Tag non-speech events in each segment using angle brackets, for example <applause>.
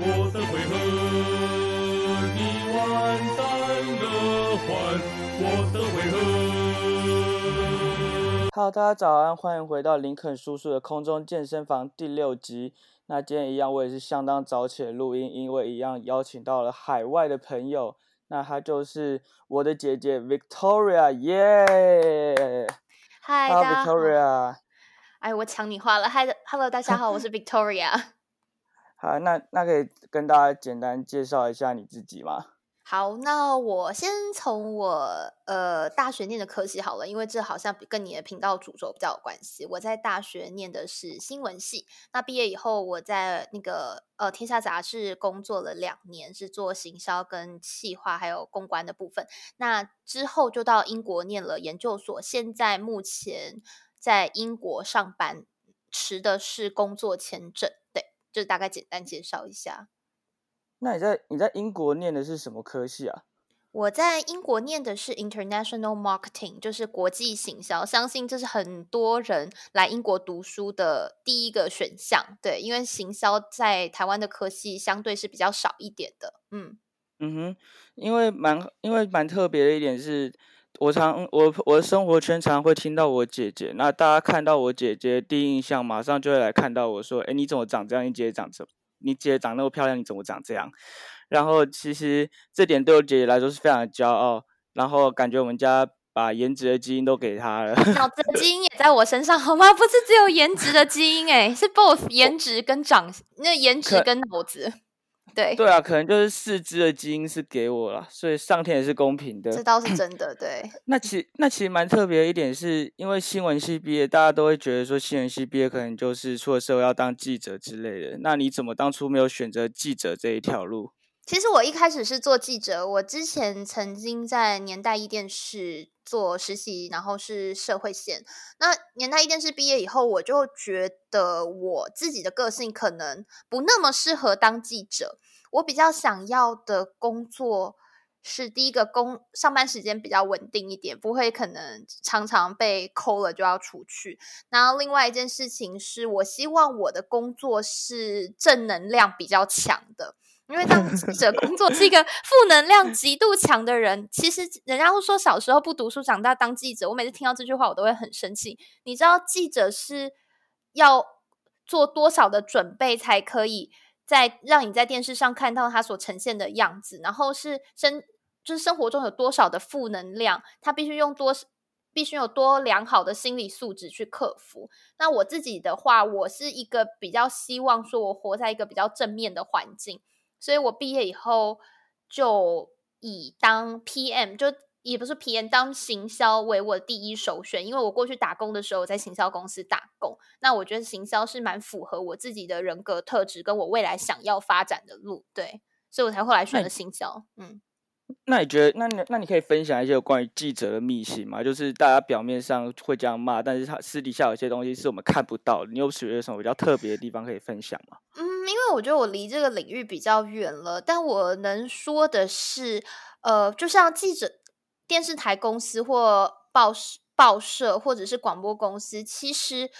我的回合，你完蛋了，换我的回合。Hello，大家早安，欢迎回到林肯叔叔的空中健身房第六集。那今天一样，我也是相当早起的录音，因为一样邀请到了海外的朋友，那她就是我的姐姐 Victoria，耶、嗨，Hello 大家好。Victoria，哎，我抢你话了。嗨，Hello，大家好，我是 Victoria。好，那那可以跟大家简单介绍一下你自己吗？好，那我先从我呃大学念的科系好了，因为这好像跟你的频道主轴比较有关系。我在大学念的是新闻系，那毕业以后我在那个呃天下杂志工作了两年，是做行销跟企划还有公关的部分。那之后就到英国念了研究所，现在目前在英国上班，持的是工作签证。对，就大概简单介绍一下。那你在你在英国念的是什么科系啊？我在英国念的是 International Marketing，就是国际行销。相信这是很多人来英国读书的第一个选项。对，因为行销在台湾的科系相对是比较少一点的。嗯，嗯哼，因为蛮因为蛮特别的一点是，我常我我的生活圈常会听到我姐姐，那大家看到我姐姐第一印象马上就会来看到我说，哎，你怎么长这样？你姐姐长这，你姐姐长那么漂亮，你怎么长这样？然后其实这点对我姐姐来说是非常的骄傲，然后感觉我们家把颜值的基因都给她了。脑子的基因也在我身上，好吗？不是只有颜值的基因、欸，诶，是 both 颜值跟长，那颜值跟脑子。对，对啊，可能就是四肢的基因是给我了，所以上天也是公平的。这倒是真的。对，那其那其实蛮特别的一点是，因为新闻系毕业，大家都会觉得说新闻系毕业可能就是出了社会要当记者之类的。那你怎么当初没有选择记者这一条路？其实我一开始是做记者，我之前曾经在年代一电视做实习，然后是社会线。那年代一电视毕业以后，我就觉得我自己的个性可能不那么适合当记者。我比较想要的工作是第一个工上班时间比较稳定一点，不会可能常常被扣了就要出去。然后另外一件事情是我希望我的工作是正能量比较强的。因为当记者工作是一个负能量极度强的人，其实人家会说小时候不读书，长大当记者。我每次听到这句话，我都会很生气。你知道记者是要做多少的准备，才可以在让你在电视上看到他所呈现的样子，然后是生就是生活中有多少的负能量，他必须用多必须有多良好的心理素质去克服。那我自己的话，我是一个比较希望说我活在一个比较正面的环境。所以我毕业以后就以当 PM，就也不是 PM，当行销为我的第一首选。因为我过去打工的时候在行销公司打工，那我觉得行销是蛮符合我自己的人格特质，跟我未来想要发展的路。对，所以我才后来选了行销。嗯。那你觉得，那你那你可以分享一些关于记者的秘辛吗？就是大家表面上会这样骂，但是他私底下有些东西是我们看不到的。你有觉得什么比较特别的地方可以分享吗？嗯，因为我觉得我离这个领域比较远了，但我能说的是，呃，就像记者、电视台公司或报报社或者是广播公司，其实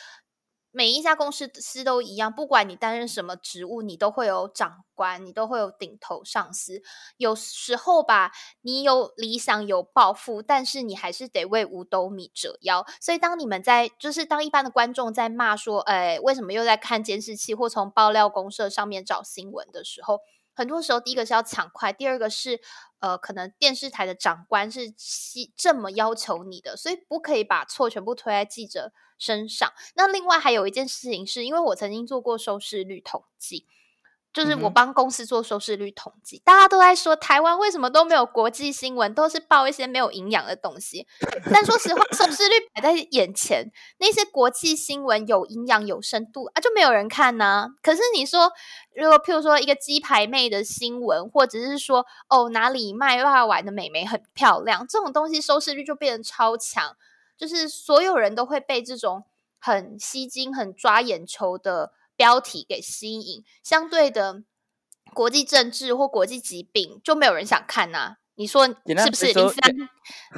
每一家公司司都一样，不管你担任什么职务，你都会有长官，你都会有顶头上司。有时候吧，你有理想有抱负，但是你还是得为五斗米折腰。所以当你们在，就是当一般的观众在骂说，哎，为什么又在看监视器或从爆料公社上面找新闻的时候，很多时候第一个是要抢快，第二个是呃，可能电视台的长官是这么要求你的，所以不可以把错全部推在记者身上。那另外还有一件事情是，因为我曾经做过收视率统计。就是我帮公司做收视率统计，嗯、大家都在说台湾为什么都没有国际新闻，都是报一些没有营养的东西。但说实话，收视率摆在眼前，那些国际新闻有营养、有深度啊，就没有人看呢、啊。可是你说，如果譬如说一个鸡排妹的新闻，或者是说哦哪里卖辣丸的美眉很漂亮，这种东西收视率就变得超强，就是所有人都会被这种很吸睛、很抓眼球的。标题给吸引，相对的国际政治或国际疾病就没有人想看呐、啊。你说是不是？林三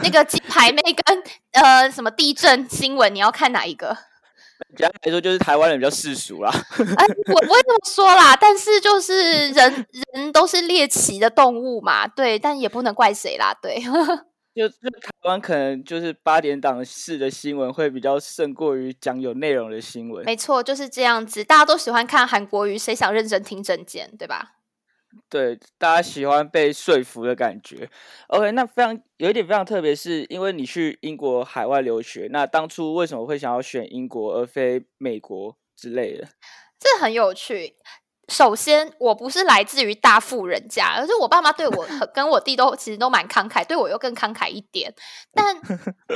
那个金牌妹跟呃什么地震新闻，你要看哪一个？<laughs> 简单来说，就是台湾人比较世俗啦。哎，我不会这么说啦，但是就是人人都是猎奇的动物嘛，对，但也不能怪谁啦，对。<laughs> 就就台湾可能就是八点档式的新闻会比较胜过于讲有内容的新闻。没错，就是这样子，大家都喜欢看韩国语，谁想认真听证件，对吧？对，大家喜欢被说服的感觉。OK，那非常有一点非常特别，是因为你去英国海外留学，那当初为什么会想要选英国而非美国之类的？这很有趣。首先，我不是来自于大富人家，而是我爸妈对我跟我弟都其实都蛮慷慨，对我又更慷慨一点。<laughs> 但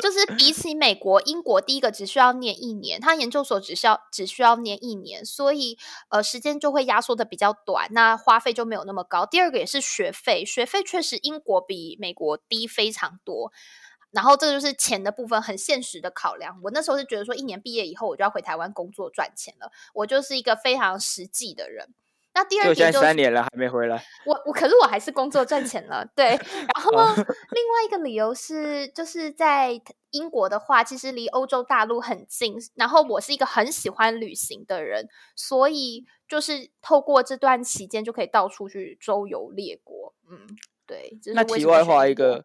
就是比起美国、英国，第一个只需要念一年，他研究所只需要只需要念一年，所以呃时间就会压缩的比较短，那花费就没有那么高。第二个也是学费，学费确实英国比美国低非常多。然后这就是钱的部分，很现实的考量。我那时候是觉得说，一年毕业以后我就要回台湾工作赚钱了，我就是一个非常实际的人。那第二点就是三年了还没回来，我我可是我还是工作赚钱了，对。<laughs> 然后另外一个理由是，就是在英国的话，其实离欧洲大陆很近。然后我是一个很喜欢旅行的人，所以就是透过这段期间就可以到处去周游列国。嗯，对。那题外话一个，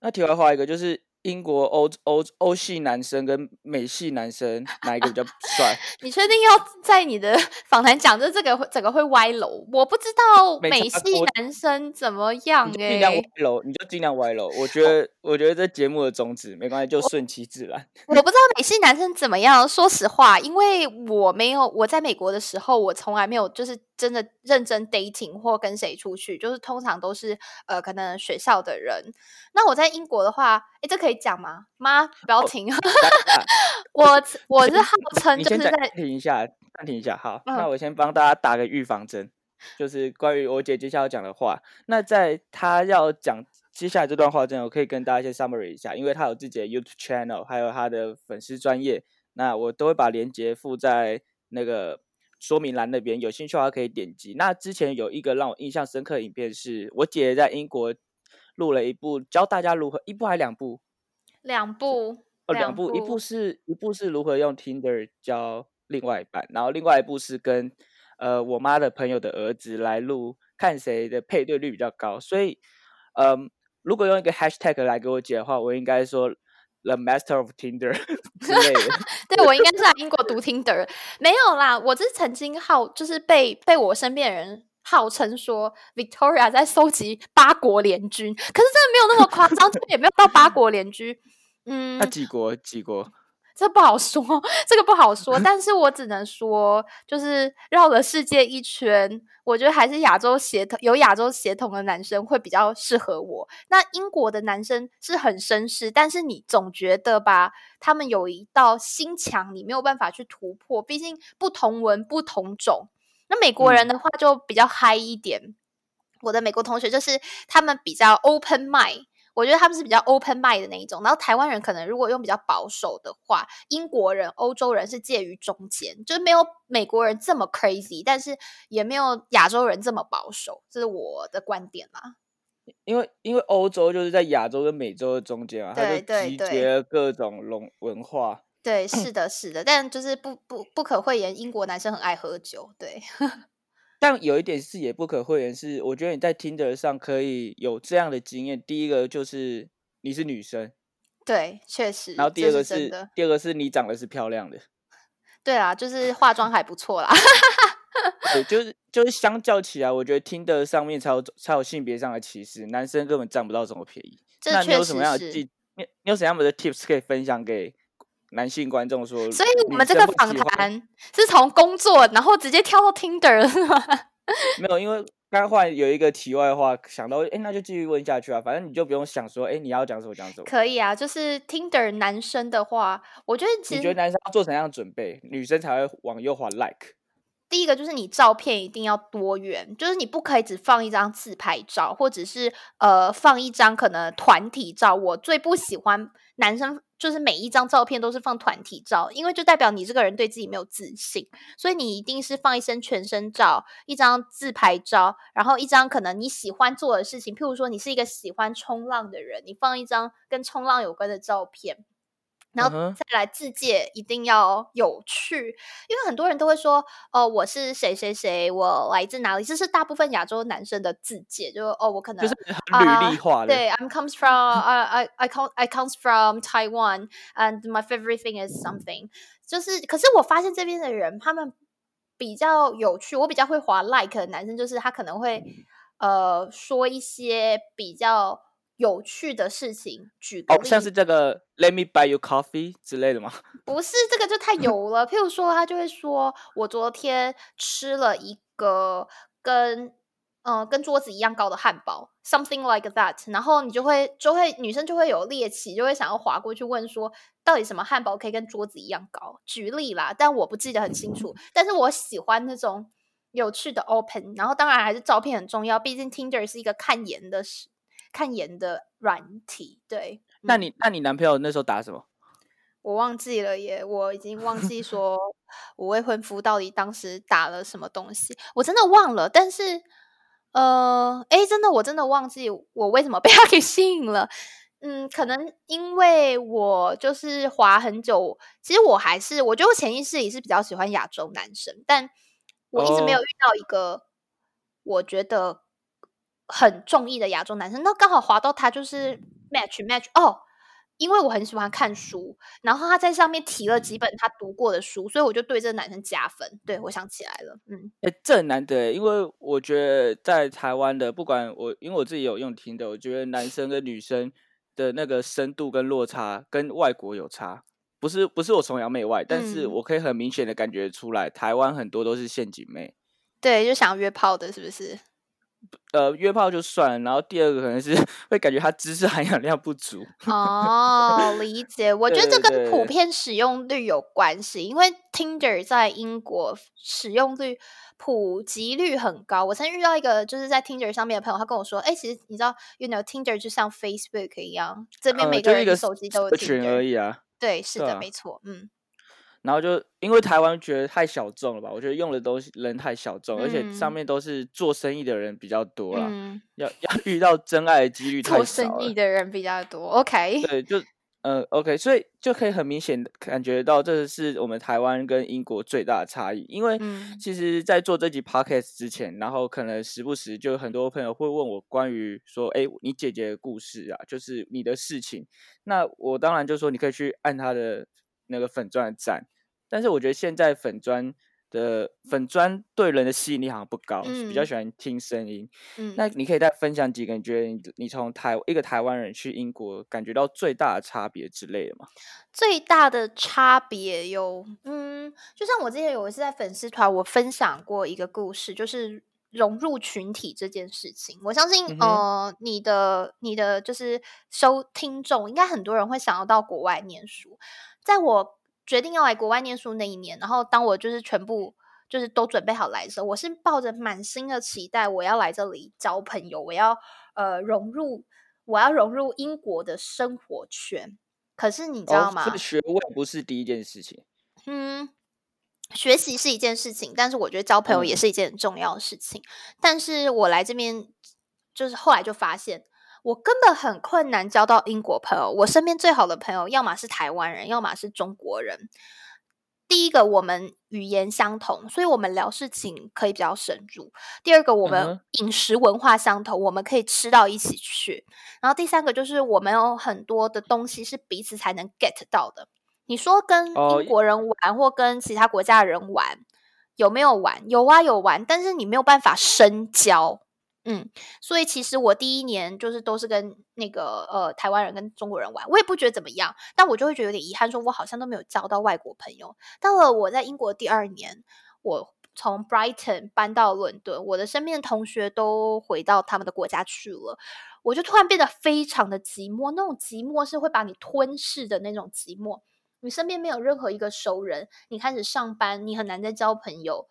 那题外话一个就是。英国欧欧欧系男生跟美系男生哪一个比较帅？<laughs> 你确定要在你的访谈讲这这个整个会歪楼？我不知道美系男生怎么样哎，尽量歪楼，你就尽量歪楼。我觉得，我觉得这节目的宗旨没关系，就顺其自然。<laughs> 我不知道美系男生怎么样，说实话，因为我没有我在美国的时候，我从来没有就是。真的认真 dating 或跟谁出去，就是通常都是呃，可能学校的人。那我在英国的话，哎，这可以讲吗？妈，不要停！<laughs> 我我是号称就是在暂停一下，暂停一下。好，那我先帮大家打个预防针，就是关于我姐接下来要讲的话。那在她要讲接下来这段话之前，我可以跟大家先 summary 一下，因为她有自己的 YouTube channel，还有她的粉丝专业，那我都会把链接附在那个。说明栏那边有兴趣的话可以点击。那之前有一个让我印象深刻的影片，是我姐在英国录了一部教大家如何一部还两部，两部哦两部，一部是一部是如何用 Tinder 教另外一半，然后另外一部是跟呃我妈的朋友的儿子来录，看谁的配对率比较高。所以，嗯，如果用一个 Hashtag 来给我姐的话，我应该说。The Master of Tinder <laughs> 之类的，<laughs> 对我应该是在英国读 Tinder，没有啦，我是曾经号就是被被我身边人号称说 Victoria 在收集八国联军，可是真的没有那么夸张，<laughs> 也没有到八国联军，嗯，那几国几国？这不好说，这个不好说，<laughs> 但是我只能说，就是绕了世界一圈，我觉得还是亚洲血统有亚洲血统的男生会比较适合我。那英国的男生是很绅士，但是你总觉得吧，他们有一道心墙，你没有办法去突破，毕竟不同文不同种。那美国人的话就比较嗨一点，我的美国同学就是他们比较 open mind。我觉得他们是比较 open mind 的那一种，然后台湾人可能如果用比较保守的话，英国人、欧洲人是介于中间，就是没有美国人这么 crazy，但是也没有亚洲人这么保守，这是我的观点啦。因为因为欧洲就是在亚洲跟美洲的中间啊，它就集结各种龙文化。对，是的，是的，但就是不不不可讳言，英国男生很爱喝酒，对。<laughs> 但有一点是也不可讳言，是我觉得你在听的上可以有这样的经验。第一个就是你是女生，对，确实。然后第二个是，第二个是你长得是漂亮的，<laughs> 对啊，就是化妆还不错啦。<laughs> 对，就是就是相较起来，我觉得听的上面才有才有性别上的歧视，男生根本占不到什么便宜。那你有什么样的记？你你有什么样的 tips 可以分享给？男性观众说，所以我们这个访谈是从工作，然后直接跳到 Tinder 了，是吗？<laughs> 没有，因为刚换有一个题外话，想到，哎，那就继续问下去啊。反正你就不用想说，哎，你要讲什么讲什么。可以啊，就是 Tinder 男生的话，我觉得你觉得男生要做怎样准备，女生才会往右滑 Like？第一个就是你照片一定要多元，就是你不可以只放一张自拍照，或者是呃放一张可能团体照。我最不喜欢男生就是每一张照片都是放团体照，因为就代表你这个人对自己没有自信。所以你一定是放一身全身照，一张自拍照，然后一张可能你喜欢做的事情，譬如说你是一个喜欢冲浪的人，你放一张跟冲浪有关的照片。然后再来自介一定要有趣，因为很多人都会说，哦，我是谁谁谁，我来自哪里，这是大部分亚洲男生的自介，就是哦，我可能就是很履历化的。对，I'm comes from I <laughs> I I come I comes from Taiwan and my favorite thing is something。就是，可是我发现这边的人他们比较有趣，我比较会滑 like 的男生，就是他可能会呃说一些比较有趣的事情，举个哦，例像是这个 “Let me buy you coffee” 之类的吗？<laughs> 不是这个就太油了。譬如说，他就会说：“我昨天吃了一个跟呃跟桌子一样高的汉堡，something like that。”然后你就会就会女生就会有猎奇，就会想要划过去问说，到底什么汉堡可以跟桌子一样高？举例啦，但我不记得很清楚。<laughs> 但是我喜欢那种有趣的 open，然后当然还是照片很重要，毕竟 Tinder 是一个看颜的事看颜的软体。对，嗯那你那你男朋友那时候打什么？我忘记了耶，我已经忘记说 <laughs> 我未婚夫到底当时打了什么东西，我真的忘了。但是，呃，哎，真的，我真的忘记我为什么被他给吸引了。嗯，可能因为我就是滑很久，其实我还是我觉得我潜意识里是比较喜欢亚洲男生，但我一直没有哦遇到一个我觉得很中意的亚洲男生。那刚好滑到他就是 match match 哦，因为我很喜欢看书，然后他在上面提了几本他读过的书，所以我就对这个男生加分。对我想起来了，嗯哎、这很难得欸，因为我觉得在台湾的，不管我，因为我自己有用听的，我觉得男生跟女生的那个深度跟落差跟外国有差。不是不是我崇洋媚外，但是嗯我可以很明显的感觉出来，台湾很多都是陷阱妹。对，就想约炮的，是不是？呃，约炮就算了，然后第二个可能是 <laughs> 会感觉他知识含氧量不足。哦，理解。我觉得这对跟普遍使用率有关系，因为 Tinder 在英国使用率普及率很高。我曾经遇到一个就是在 Tinder 上面的朋友，他跟我说：“哎、其实你知道，you know Tinder 就像 Facebook 一样，这边呃，每个人的手机都有社群而。已啊。”对，是的，没错，嗯然后就因为台湾觉得太小众了吧，我觉得用的东西人太小众，而且上嗯面都是做生意的人比较多啦，嗯，要要遇到真爱的几率 <laughs> 太做少了。生意的人比较多。OK，对，就呃 OK，所以就可以很明显感觉到，这是我们台湾跟英国最大的差异。因为嗯其实，在做这集 podcast 之前，然后可能时不时就有很多朋友会问我关于说，哎，你姐姐的故事啊，就是你的事情。那我当然就说，你可以去按她的那个粉砖的赞。但是我觉得现在粉砖的粉砖对人的吸引力好像不高，比较嗯喜欢听声音。嗯，那你可以再分享几个你觉得你你从台一个台湾人去英国感觉到最大的差别之类的吗？最大的差别有，嗯，就像我之前有一次在粉丝团，我分享过一个故事，就是融入群体这件事情。我相信，嗯呃，你的你的就是收听众，应该很多人会想要到国外念书。在我决定要来国外念书那一年，然后当我就是全部就是都准备好来的时候，我是抱着满心的期待，我要来这里交朋友，我要呃融入，我要融入英国的生活圈。可是你知道哦，吗？学位不是第一件事情。嗯，学习是一件事情，但是我觉得交朋友也嗯是一件很重要的事情。但是我来这边，就是后来就发现，我根本很困难交到英国朋友。我身边最好的朋友，要么是台湾人，要么是中国人。第一个，我们语言相同，所以我们聊事情可以比较深入。第二个，我们饮食文化相同，我们可以吃到一起去。然后第三个就是我们有很多的东西是彼此才能 get 到的。你说跟哦英国人玩或跟其他国家的人玩，有没有玩？有啊，有玩，但是你没有办法深交。嗯，所以其实我第一年就是都是跟那个呃台湾人跟中国人玩，我也不觉得怎么样，但我就会觉得有点遗憾，说我好像都没有交到外国朋友。到了我在英国第二年，我从 Brighton 搬到伦敦，我的身边的同学都回到他们的国家去了，我就突然变得非常的寂寞，那种寂寞是会把你吞噬的那种寂寞。你身边没有任何一个熟人，你开始上班，你很难再交朋友。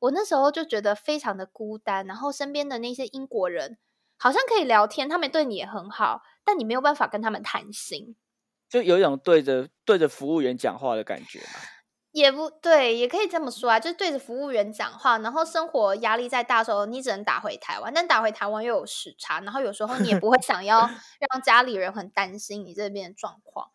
我那时候就觉得非常的孤单，然后身边的那些英国人好像可以聊天，他们对你也很好，但你没有办法跟他们谈心。就有一种对着对着服务员讲话的感觉嘛。也不对，也可以这么说啊，就是对着服务员讲话，然后生活压力再大的时候，你只能打回台湾，但打回台湾又有时差，然后有时候你也不会想要 <laughs> 让家里人很担心你这边的状况。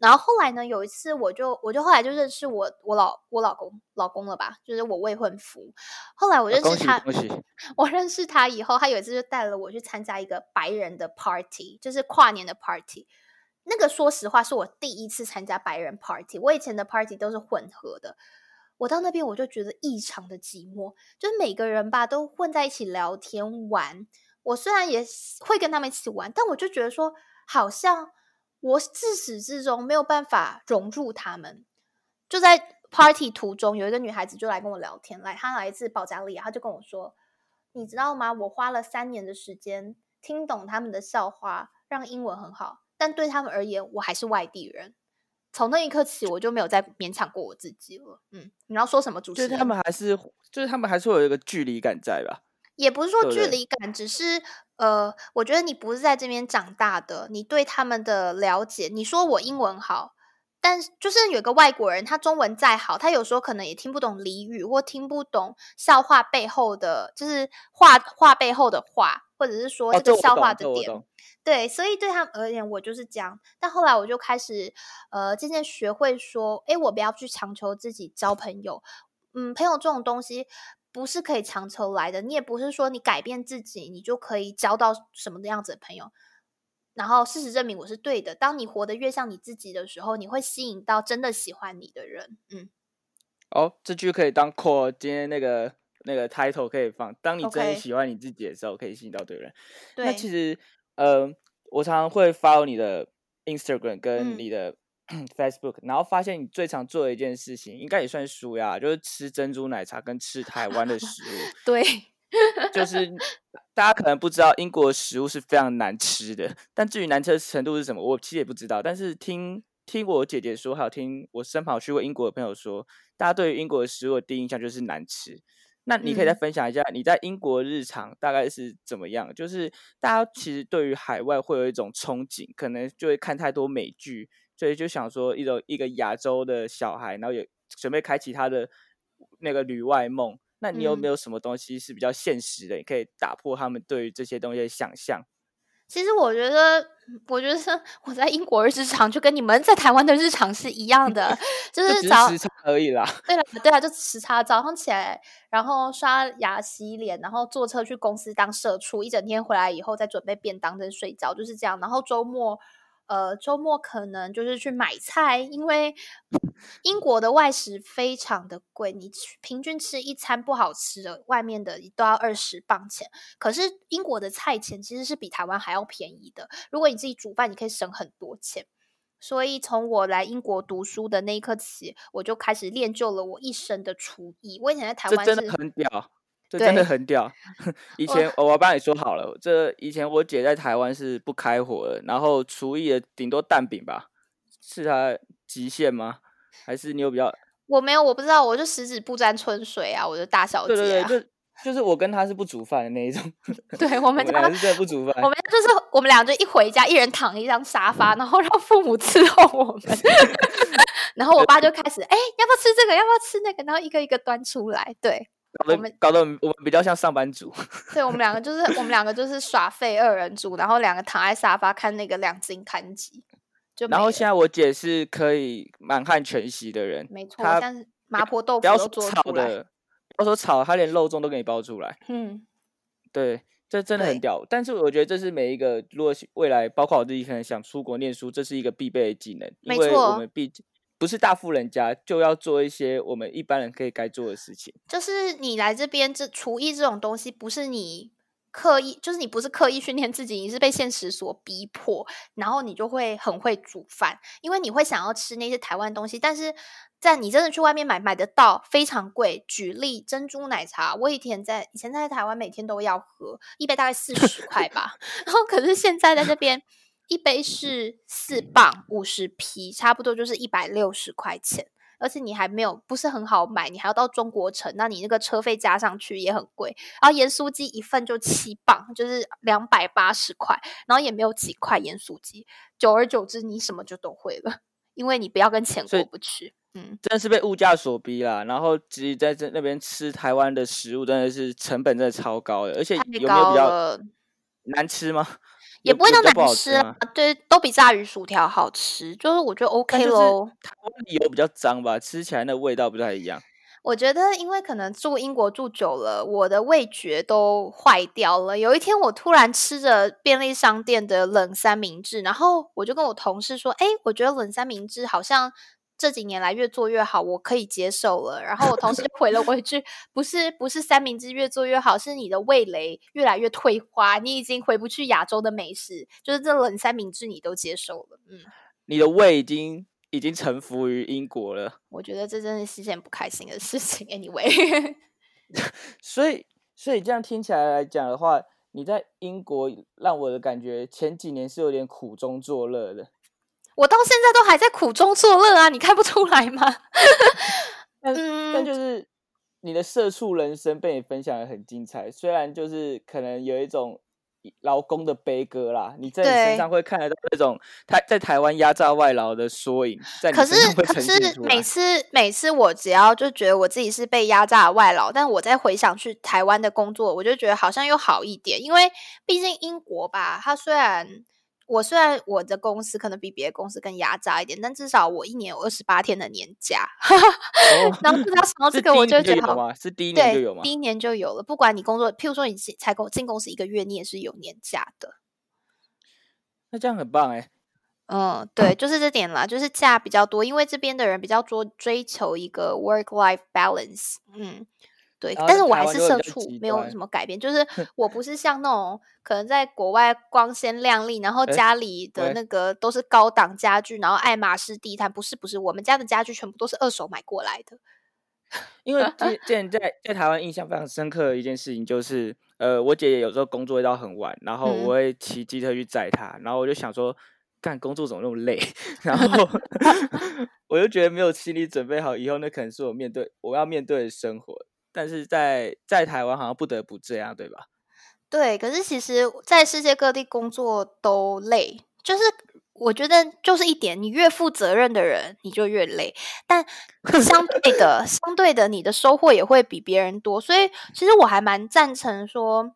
然后后来呢，有一次我就我就后来就认识我我老我老公老公了吧，就是我未婚夫。后来我认识他，<laughs> 我认识他以后，他有一次就带了我去参加一个白人的 party，就是跨年的 party。那个说实话是我第一次参加白人 party，我以前的 party 都是混合的。我到那边我就觉得异常的寂寞，就是每个人吧都混在一起聊天玩。我虽然也会跟他们一起玩，但我就觉得说，好像我自始至终没有办法融入他们。就在 party 途中，有一个女孩子就来跟我聊天，来，她来自保加利亚，她就跟我说：“你知道吗？我花了三年的时间听懂他们的笑话，让英文很好，但对他们而言，我还是外地人。”从那一刻起，我就没有再勉强过我自己了。嗯，你要说什么？主持人？就是他们还是就是他们还是会有一个距离感在吧？也不是说距离感，只是呃，我觉得你不是在这边长大的，你对他们的了解，你说我英文好，但是就是有个外国人，他中文再好，他有时候可能也听不懂俚语，或听不懂笑话背后的，就是话话背后的话，或者是说哦，这个笑话的点。对，所以对他们而言，我就是这样。但后来我就开始，呃，渐渐学会说，诶，我不要去强求自己交朋友。嗯，朋友这种东西不是可以强求来的，你也不是说你改变自己，你就可以交到什么样子的朋友。然后事实证明我是对的。当你活得越像你自己的时候，你会吸引到真的喜欢你的人。嗯，哦，这句可以当 core 今天那个那个 title 可以放。当你真的喜欢你自己的时候，可以吸引到对人。那，其实，呃，我常常会 follow 你的 Instagram 跟嗯你的 <clears throat> Facebook，、然后发现你最常做的一件事情，应该也算舒压，就是吃珍珠奶茶跟吃台湾的食物。<laughs> 对，就是大家可能不知道，英国的食物是非常难吃的，但至于难吃的程度是什么，我其实也不知道。但是听听我姐姐说，还有听我身旁去过英国的朋友说，大家对于英国的食物的第一印象就是难吃。那你可以再嗯分享一下你在英国日常大概是怎么样？就是大家其实对于海外会有一种憧憬，可能就会看太多美剧，所以就想说一种一个亚洲的小孩，然后也准备开启他的那个旅外梦。那你有没嗯有什么东西是比较现实的，你可以打破他们对于这些东西的想象？其实我觉得，我觉得我在英国的日常就跟你们在台湾的日常是一样的，<laughs> 就就是早时差而已啦。对了，对啊，就时差，早上起来，然后刷牙、洗脸，然后坐车去公司当社畜，一整天回来以后再准备便当跟睡觉，就是这样。然后周末，呃，周末可能就是去买菜，因为英国的外食非常的贵，你吃平均吃一餐不好吃的，外面的都要二十磅钱。可是英国的菜钱其实是比台湾还要便宜的，如果你自己煮饭，你可以省很多钱。所以从我来英国读书的那一刻起，我就开始练就了我一身的厨艺。我以前在台湾这真的是很屌，这真的很屌。<laughs> <laughs> 以前我要帮你说好了，这以前我姐在台湾是不开火的，然后厨艺的顶多蛋饼吧，是她极限吗？还是你有比较？我没有，我不知道，我就十指不沾春水啊，我就大小姐对对啊。对，就就是我跟她是不煮饭的那一种，<laughs> 对我我们两个是真的不煮饭我。们就是我们俩就一回家，一人躺一张沙发，然后让父母伺候我们。然后我爸就开始，哎、要不要吃这个？要不要吃那个？然后一个一个端出来。对，搞我们得搞得我们比较像上班族。<laughs> 对我们两个就是我们两个就是耍废二人组，然后两个躺在沙发看那个两金刊集，就然后现在我姐是可以满汉全席的人，没错，但是麻婆豆不要腐都做说炒出来。的，不要说炒，她连肉粽都给你包出来。嗯，对，这真的很屌。但是我觉得这是每一个，如果未来，包括我自己可能想出国念书，这是一个必备的技能，因没为我错们毕竟不是大富人家，就要做一些我们一般人可以该做的事情。就是你来这边，这厨艺这种东西不是你刻意，就是你不是刻意训练自己，你是被现实所逼迫，然后你就会很会煮饭，因为你会想要吃那些台湾东西，但是在你真的去外面买买得到，非常贵。举例珍珠奶茶，我以前在以前在台湾每天都要喝一杯，大概四十块吧，<laughs> 然后可是现在在这边。一杯是四磅五十皮，差不多就是一百六十块钱。而且你还没有不是很好买，你还要到中国城，那你那个车费加上去也很贵。然后盐酥鸡一份就七磅，就是两百八十块，然后也没有几块盐酥鸡。久而久之，你什么就都会了，因为你不要跟钱过不去。嗯，真的是被物价所逼啦，然后其实在这那边吃台湾的食物，真的是成本真的超高的，而且太有没有比较。难吃吗？也不会到有比较不难吃啊对，都比炸鱼薯条好吃，就是我觉得 OK 就是喽。台湾的油比较脏吧，吃起来那味道不太一样。我觉得，因为可能住英国住久了，我的味觉都坏掉了。有一天，我突然吃着便利商店的冷三明治，然后我就跟我同事说：“哎，我觉得冷三明治好像这几年来越做越好，我可以接受了。”然后我同事就回了我一句：“不是，不是三明治越做越好，是你的味蕾越来越退化，你已经回不去亚洲的美食，就是这冷三明治你都接受了。”嗯，你的胃已经已经臣服于英国了，我觉得这真的是件不开心的事情。Anyway。<laughs> 所以所以这样听起来来讲的话，你在英国让我的感觉前几年是有点苦中作乐的。我到现在都还在苦中作乐啊，你看不出来吗？嗯 <laughs> 但嗯，就是你的社畜人生被你分享的很精彩，虽然就是可能有一种劳工的悲歌啦，你在你身。上会看得到那种台在台湾压榨外劳的缩影，在你可是，身上会可呈现是每。次每次我只要就觉得我自己是被压榨的外劳，但我再回想去台湾的工作，我就觉得好像又好一点，因为毕竟英国吧，它虽然我虽然我的公司可能比别的公司更压榨一点，但至少我一年有二十八天的年假。哦，然后只要想到这个，我就觉得好。吗？是第一年就，有吗？第一年就有了。不管你工作，譬如说你进才公进公司一个月，你也是有年假的。那这样很棒哎。嗯，对，就是这点啦，就是假比较多，因为这边的人比较多追求一个 work life balance。嗯，对，但是我还是社畜，没有。什么改变。就是我不是像那种可能在国外光鲜亮丽，然后哎，家里的，那个都是高档家具，然后爱马仕地毯，不是不是，我们家的家具全部都是二手买过来的。<laughs> 因为之之前在在台湾印象非常深刻的一件事情就是，呃，我姐姐有时候工作会到很晚，然后嗯，我会骑机车去载她，然后我就想说，干工作怎么那么累？<laughs> 然后 <laughs> 我就觉得没有心理准备好，以后那可能是我面对我要面对的生活。但是在在台湾好像不得不这样，对吧？对，可是其实在世界各地工作都累，就是我觉得就是一点，你越负责任的人，你就越累。但 <laughs> 相对的，相对的，你的收获也会比别人多。所以其实我还蛮赞成说，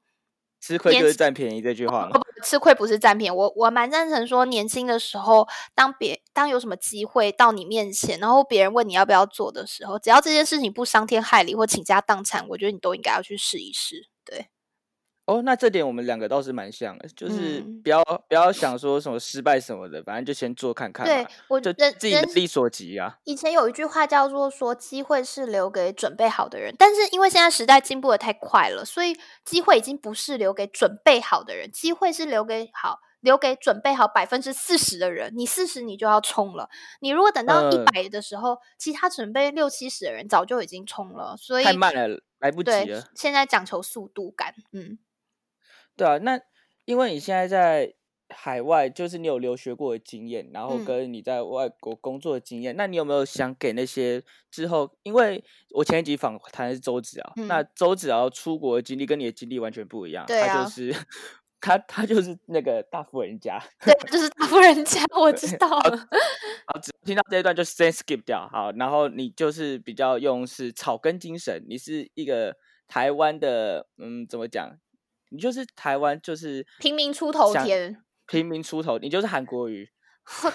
吃亏就是占便宜这句话不嘛。不吃亏不是占便宜，我我蛮赞成说，年轻的时候，当别当有什么机会到你面前，然后别人问你要不要做的时候，只要这件事情不伤天害理或倾家荡产，我觉得你都应该要去试一试。对，哦，那这点我们两个倒是蛮像的，就是嗯。不要不要想说什么失败什么的，反正就先做看看对，我就自己能力所及啊。以前有一句话叫做说，机会是留给准备好的人。但是因为现在时代进步的太快了，所以机会已经不是留给准备好的人，机会是留给好留给准备好百分之四十的人。你四十你就要冲了，你如果等到一嗯，百的时候，其他准备六七十的人早就已经冲了。所以太慢了，来不及，了。现在讲求速度感，嗯。对啊，那因为你现在在海外，就是你有留学过的经验，然后嗯跟你在外国工作的经验，那你有没有想给那些之后？因为我前一集访谈的是周子尧，那嗯，周子尧出国的经历跟你的经历完全不一样，对啊，他就是他他就是那个大富人家。对，就是大富人家，我知道好，了。好，只听到这一段就先 skip 掉。好，然后你就是比较用是草根精神，你是一个台湾的，嗯，怎么讲？你就是台湾，就是平民出头天。平民出头，你就是韩国瑜。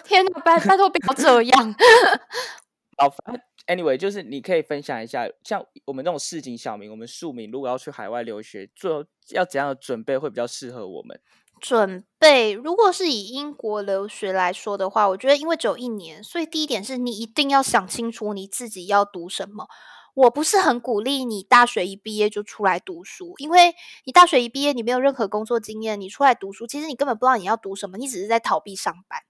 天哪，拜拜托不要这样。<laughs> 好，反正 anyway，就是你可以分享一下，像我们那种市井小民，我们庶民如果要去海外留学，做要怎样的准备会比较适合我们？准备，如果是以英国留学来说的话，我觉得因为只有一年，所以第一点是你一定要想清楚你自己要读什么。我不是很鼓励你大学一毕业就出来读书，因为你大学一毕业，你没有任何工作经验，你出来读书，其实你根本不知道你要读什么，你只是在逃避上班。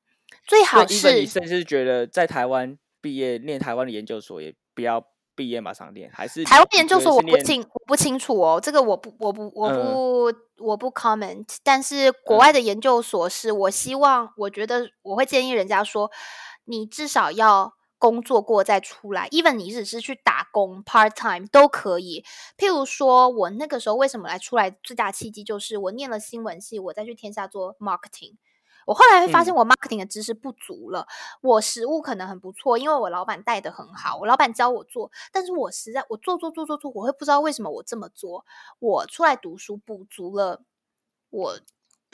最好，even 你是甚至觉得在台湾毕业念台湾的研究所，也不要毕业马上念，还是台湾研究所我不清我不清楚哦，这个我不我不我嗯不我不 comment。但是国嗯外的研究所是我希望，我觉得我会建议人家说，你至少要工作过再出来，even 你只是去打工 part time 都可以。譬如说我那个时候为什么来出来，最大契机就是我念了新闻系，我再去天下做 marketing。我后来会发现嗯我 marketing 的知识不足了，我实务可能很不错，因为我老板带的很好，我老板教我做，但是我实在我做做做做做，我会不知道为什么我这么做。我出来读书补足了我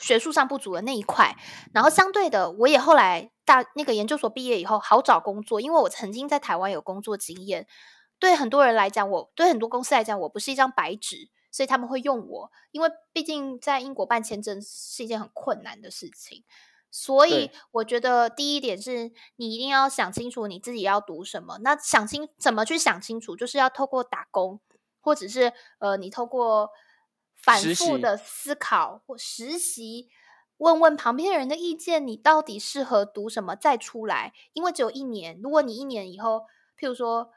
学术上不足的那一块。然后相对的，我也后来大那个研究所毕业以后好找工作，因为我曾经在台湾有工作经验。对很多人来讲，我对很多公司来讲，我不是一张白纸，所以他们会用我。因为毕竟在英国办签证是一件很困难的事情。所以我觉得第一点是你一定要想清楚你自己要读什么。那想清怎么去想清楚，就是要透过打工，或者是呃，你透过反复的思考或实习，问问旁边人的意见，你到底适合读什么再出来。因为只有一年，如果你一年以后，譬如说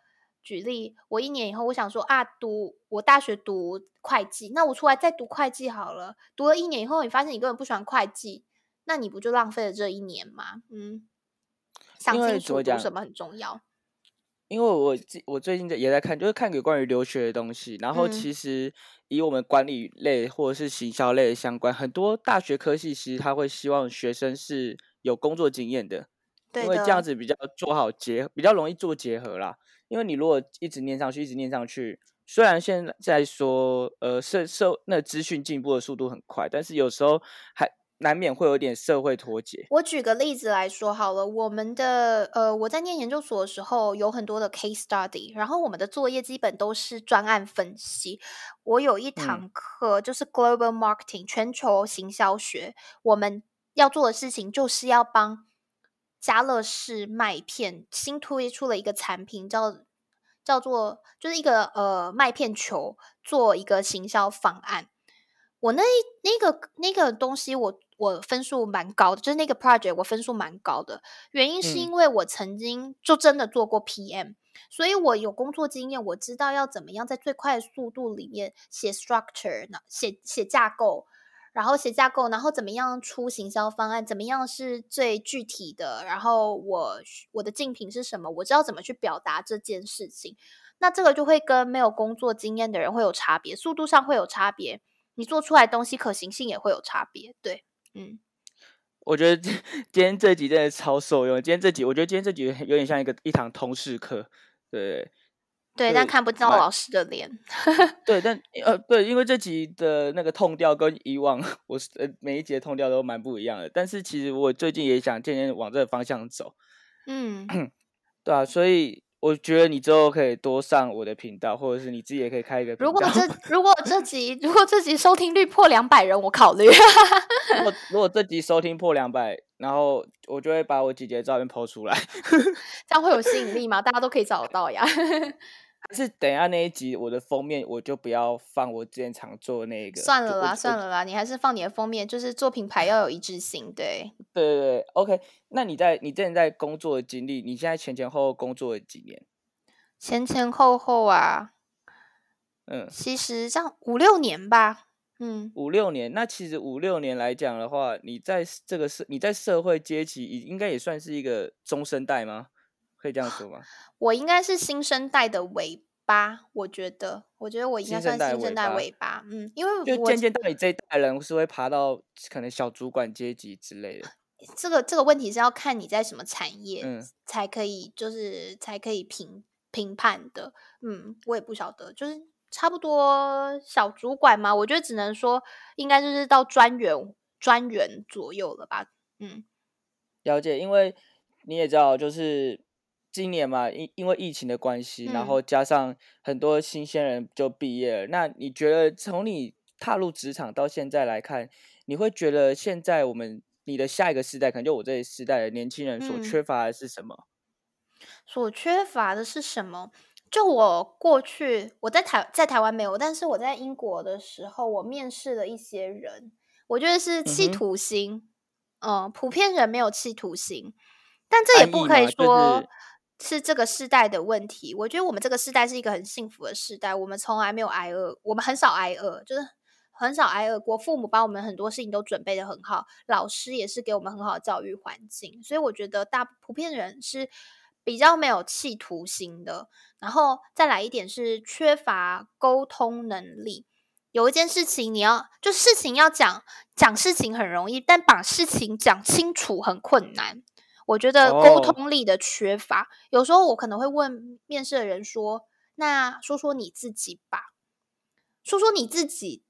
举例，我一年以后我想说啊，读我大学读会计，那我出来再读会计好了。读了一年以后，你发现你根本不喜欢会计。那你不就浪费了这一年吗？嗯，想清楚读什么很重要。因为我我最近也在看，就是看有关于留学的东西。然后其实以我们管理类或者是行销类的相关，很多大学科系其实他会希望学生是有工作经验的，因为这样子比较做好结，比较容易做结合啦。因为你如果一直念上去，一直念上去，虽然现在说呃社社那资讯进步的速度很快，但是有时候还。难免会有点社会脱节。我举个例子来说好了，我们的呃，我在念研究所的时候有很多的 case study，然后我们的作业基本都是专案分析。我有一堂课就是 global marketing 全球行销学，我们要做的事情就是要帮家乐氏麦片新推出了一个产品，叫叫做就是一个呃麦片球，做一个行销方案。我那那个那个东西，我我分数蛮高的，就是那个 project 我分数蛮高的，原因是因为我曾经就真的做过 PM，所以我有工作经验，我知道要怎么样在最快的速度里面写 structure，写写架构，然后写架构，然后怎么样出行销方案，怎么样是最具体的，然后我我的竞品是什么，我知道怎么去表达这件事情，那这个就会跟没有工作经验的人会有差别，速度上会有差别。你做出来东西可行性也会有差别，对，嗯，我觉得 <laughs> 今天这集真的超受用。今天这集，我觉得今天这集有点像一个一堂通识课，对，对，但看不到老师的脸，<laughs> 对，但呃，对，因为这集的那个痛调跟以往 <laughs> 我呃每一节痛调都蛮不一样的。但是其实我最近也想渐渐往这个方向走，嗯，<coughs> 对啊，所以。我觉得你之后可以多上我的频道，或者是你自己也可以开一个。如果这 <laughs> 如果这集如果这集收听率破两百人，我考虑。如果如果这集收听破两百，然后我就会把我姐姐的照片抛出来，这样会有吸引力吗？大家都可以找得到呀。还是等一下那一集我的封面我就不要放我之前常做那个。算了啦，算了啦，你还是放你的封面，就是做品牌要有一致性，对。对对对，OK。那你在你之前在工作的经历，你现在前前后后工作了几年？前前后后啊，嗯，其实这样五六年吧，嗯，五六年。那其实五六年来讲的话，你在这个社你在社会阶级，应该也算是一个中生代吗？可以这样说吗？我应该是新生代的尾巴，我觉得，我觉得我应该算新生代尾巴，嗯，因为就渐渐到你这一代人是会爬到可能小主管阶级之类的。<sighs> 这个这个问题是要看你在什么产业，嗯，才可以就是才可以评评判的，嗯，我也不晓得，就是差不多小主管嘛，我觉得只能说应该就是到专员专员左右了吧，嗯，了解，因为你也知道，就是。今年嘛，因因为疫情的关系，然后加上很多新鲜人就毕业了。那你觉得从你踏入职场到现在来看，你会觉得现在我们你的下一个时代，可能就我这一时代的年轻人所缺乏的是什么？所缺乏的是什么？就我过去我在台在台湾没有，但是我在英国的时候，我面试了一些人，我觉得是企图心。嗯，普遍人没有企图心，但这也不可以说。是是这个世代的问题。我觉得我们这个世代是一个很幸福的时代，我们从来没有挨饿，我们很少挨饿，就是很少挨饿。国父母把我们很多事情都准备的很好，老师也是给我们很好的教育环境，所以我觉得大普遍人是比较没有企图心的。然后再来一点是缺乏沟通能力。有一件事情你要就事情要讲讲事情很容易，但把事情讲清楚很困难。我觉得沟通力的缺乏，有时候我可能会问面试的人说：“那说说你自己吧，说说你自己。”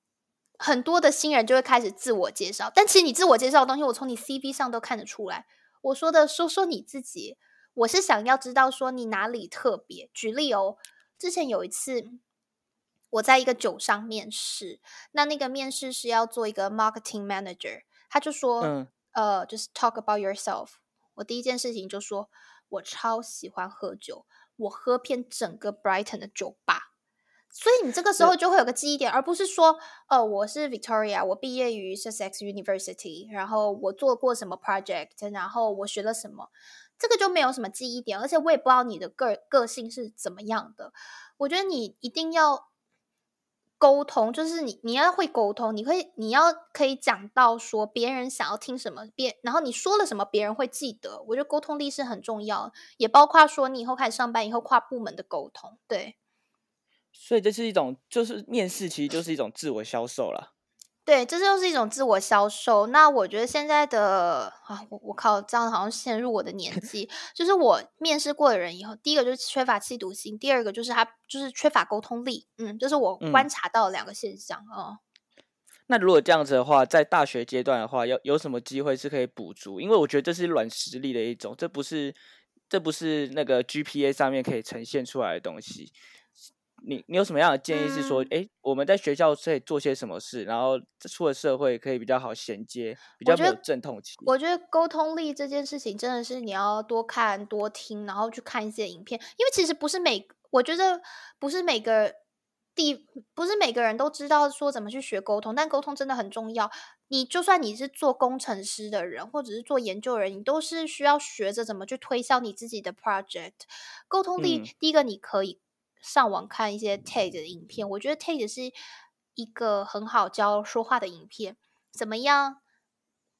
很多的新人就会开始自我介绍，但其实你自我介绍的东西，我从你 CV 上都看得出来。我说的说说你自己，我是想要知道说你哪里特别。举例哦，之前有一次我在一个酒商面试，那那个面试是要做一个 marketing manager，他就说，嗯呃，就是 talk about yourself。我第一件事情就说，我超喜欢喝酒，我喝遍整个 Brighton 的酒吧。所以你这个时候就会有个记忆点，而不是说，哦，我是 Victoria，我毕业于 Sussex University，然后我做过什么 project，然后我学了什么，这个就没有什么记忆点，而且我也不知道你的个个性是怎么样的。我觉得你一定要沟通，就是你你要会沟通，你会你要可以讲到说别人想要听什么，别然后你说了什么，别人会记得。我觉得沟通力是很重要，也包括说你以后开始上班以后跨部门的沟通，对。所以这是一种，就是面试，其实就是一种自我销售啦。对，这就是一种自我销售。那我觉得现在的啊，我我靠，这样好像陷入我的年纪。就是我面试过的人以后，第一个就是缺乏气度心，第二个就是他就是缺乏沟通力。嗯，这是我观察到两个现象啊。那如果这样子的话，在大学阶段的话，有有什么机会是可以补足？因为我觉得这是软实力的一种，这不是这不是那个 GPA 上面可以呈现出来的东西。你你有什么样的建议？是说，哎，我们在学校可以做些什么事，然后出了社会可以比较好衔接，比较没有阵痛期。我觉得沟通力这件事情真的是你要多看多听，然后去看一些影片，因为其实不是每，我觉得不是每个地，不是每个人都知道说怎么去学沟通，但沟通真的很重要。你就算你是做工程师的人，或者是做研究人，你都是需要学着怎么去推销你自己的 project。沟通力，第一个你可以。上网看一些 TED 的影片，我觉得 TED 是一个很好教说话的影片。怎么样？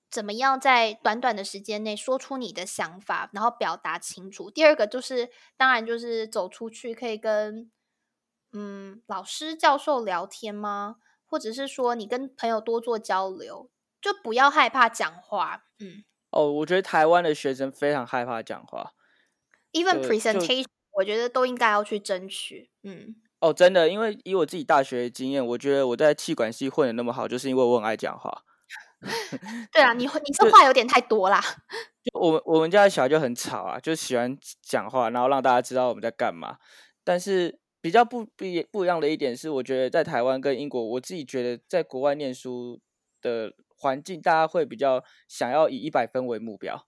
怎么样在短短的时间内说出你的想法，然后表达清楚？第二个就是，当然就是走出去，可以跟嗯老师、教授聊天吗？或者是说你跟朋友多做交流，就不要害怕讲话。嗯，哦，我觉得台湾的学生非常害怕讲话，even presentation。我觉得都应该要去争取，嗯。哦，真的，因为以我自己大学的经验，我觉得我在气管系混的那么好，就是因为我很爱讲话。<laughs> 对啊，你你这话有点太多啦。<laughs> 就我们我们家的小孩就很吵啊，就喜欢讲话，然后让大家知道我们在干嘛。但是比较不不不一样的一点是，我觉得在台湾跟英国，我自己觉得在国外念书的环境，大家会比较想要以一百分为目标。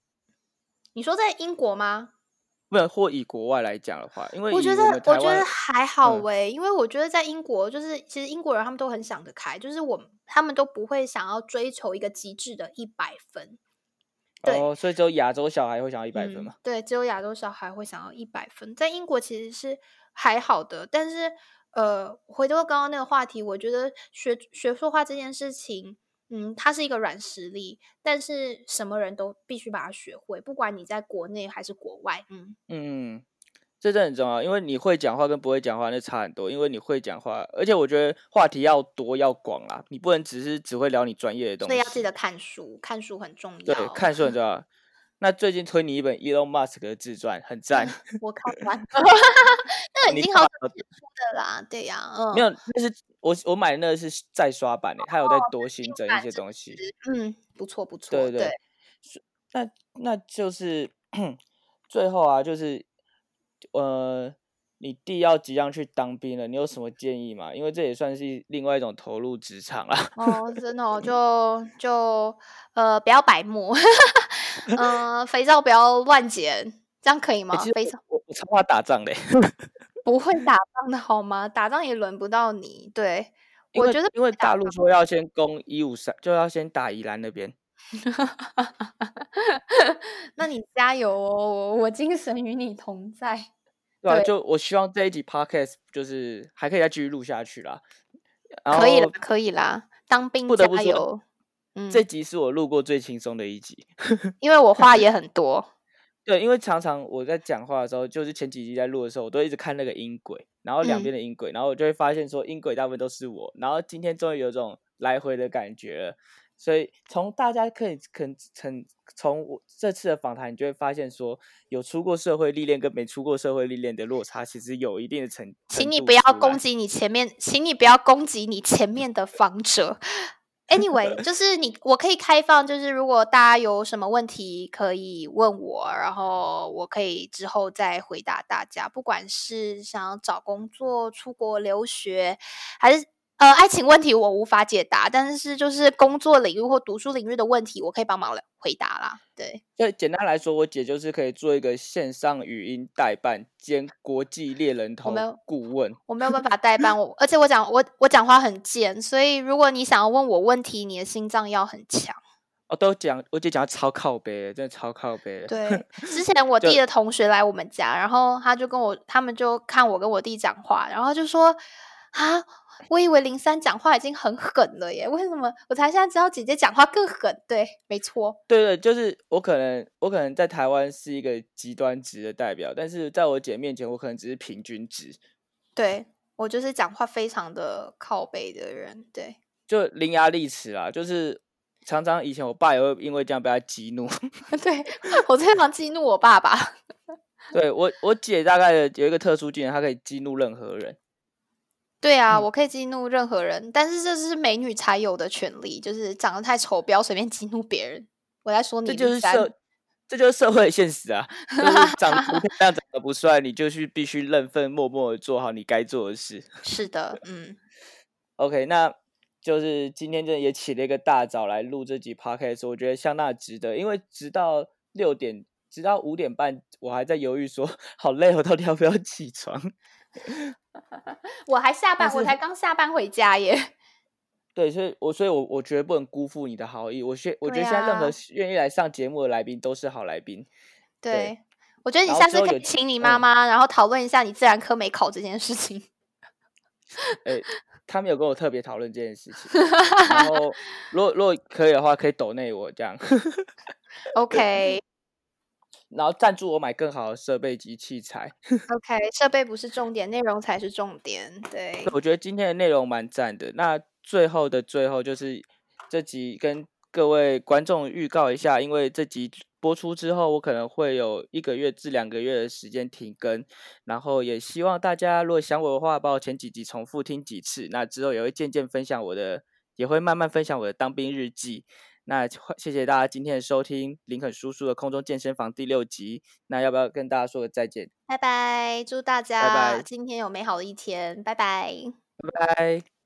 你说在英国吗？没有，或以国外来讲的话，因为我觉得我觉得还好喂，因为我觉得在英国，就是其实英国人他们都很想得开，就是我他们都不会想要追求一个极致的一百分。对，所以只有亚洲小孩会想要一百分嘛？对，只有亚洲小孩会想要一百分。在英国其实是还好的，但是呃，回到刚刚那个话题，我觉得学学说话这件事情。嗯，它是一个软实力，但是什么人都必须把它学会，不管你在国内还是国外。嗯嗯，这真很重要，因为你会讲话跟不会讲话那差很多。因为你会讲话，而且我觉得话题要多要广啦，你不能只是只会聊你专业的东西。所以要记得看书，看书很重要。对，看书很重要。那最近推你一本 Elon Musk 的自传，很赞。我看完，<laughs> 那已经好几出的啦，对呀，嗯，没有，那是我我买的那个是再刷版的，他有在多新增一些东西。嗯，不错不错。对对。那那就是 <clears throat> 最后啊，就是呃，你弟要即将去当兵了，你有什么建议吗？因为这也算是另外一种投入职场啊。哦，真的，就就呃，不要白目。嗯，肥皂不要乱捡，这样可以吗？肥皂，我我超怕打仗的，<laughs> 不会打仗的好吗？打仗也轮不到你。对，我觉得因为大陆说要先攻一五三，就要先打宜兰那边。<laughs> 那你加油哦，我精神与你同在。<laughs> 对啊，就我希望这一集 podcast 就是还可以再继续录下去啦。可以了，可以啦，当兵加油。这集是我录过最轻松的一集，<laughs> 因为我话也很多。对，因为常常我在讲话的时候，就是前几集在录的时候，我都一直看那个音轨，然后两边的音轨，然后我就会发现说音轨大部分都是我。然后今天终于有种来回的感觉了，所以从大家可以肯从从我这次的访谈，你就会发现说，有出过社会历练跟没出过社会历练的落差，其实有一定的程。请你不要攻击你前面，请你不要攻击你前面的访者。Anyway，就是你，我可以开放，就是如果大家有什么问题可以问我，然后我可以之后再回答大家。不管是想要找工作、出国留学，还是呃爱情问题，我无法解答。但是就是工作领域或读书领域的问题，我可以帮忙回答啦。对，就简单来说，我姐就是可以做一个线上语音代办兼国际猎人头顾问。我没有办法代办我，而且我讲我我讲话很贱，所以如果你想要问我问题，你的心脏要很强。哦，都讲我姐讲超靠背，真的超靠背。对，<laughs> 之前我弟的同学来我们家，然后他就跟我，他们就看我跟我弟讲话，然后就说啊。我以为零三讲话已经很狠了耶，为什么我才现在知道姐姐讲话更狠？对，没错，对对，就是我可能我可能在台湾是一个极端值的代表，但是在我姐面前，我可能只是平均值。对我就是讲话非常的靠背的人，对，就伶牙俐齿啦，就是常常以前我爸也会因为这样被他激怒，<laughs> 对我经常激怒我爸爸。<laughs> 对我我姐大概有一个特殊技能，她可以激怒任何人。对啊，我可以激怒任何人，但是这是美女才有的权利，就是长得太丑，不要随便激怒别人。我在说你，这就是社，这就是社会现实啊！<laughs> 就是长得不漂亮、长得不帅，你就去必须认份，默默的做好你该做的事。<laughs> 是的，嗯。OK，那就是今天真的也起了一个大早来录这集 Podcast，我觉得相当值得，因为直到六点，直到五点半，我还在犹豫说，<laughs> 好累，我到底要不要起床？<laughs> 我还下班，我才刚下班回家耶。<laughs> 对，所以，我所以，我我觉得不能辜负你的好意。我现我觉得现在任何愿意来上节目的来宾都是好来宾。对，我觉得你下次可以请你妈妈，然后讨论一下你自然科没考这件事情。<laughs> 哎，他们有跟我特别讨论这件事情。然后，如果如果可以的话，可以抖内我这样。OK。然后赞助我买更好的设备及器材。<laughs> OK，设备不是重点，内容才是重点。对，我觉得今天的内容蛮赞的。那最后的最后，就是这集跟各位观众预告一下，因为这集播出之后，我可能会有一个月至两个月的时间停更。然后也希望大家如果想我的话，把我前几集重复听几次。那之后也会渐渐分享我的，也会慢慢分享我的当兵日记。那谢谢大家今天的收听，林肯叔叔的空中健身房第六集。那要不要跟大家说个再见？拜拜，祝大家今天有美好的一天，拜拜，拜拜。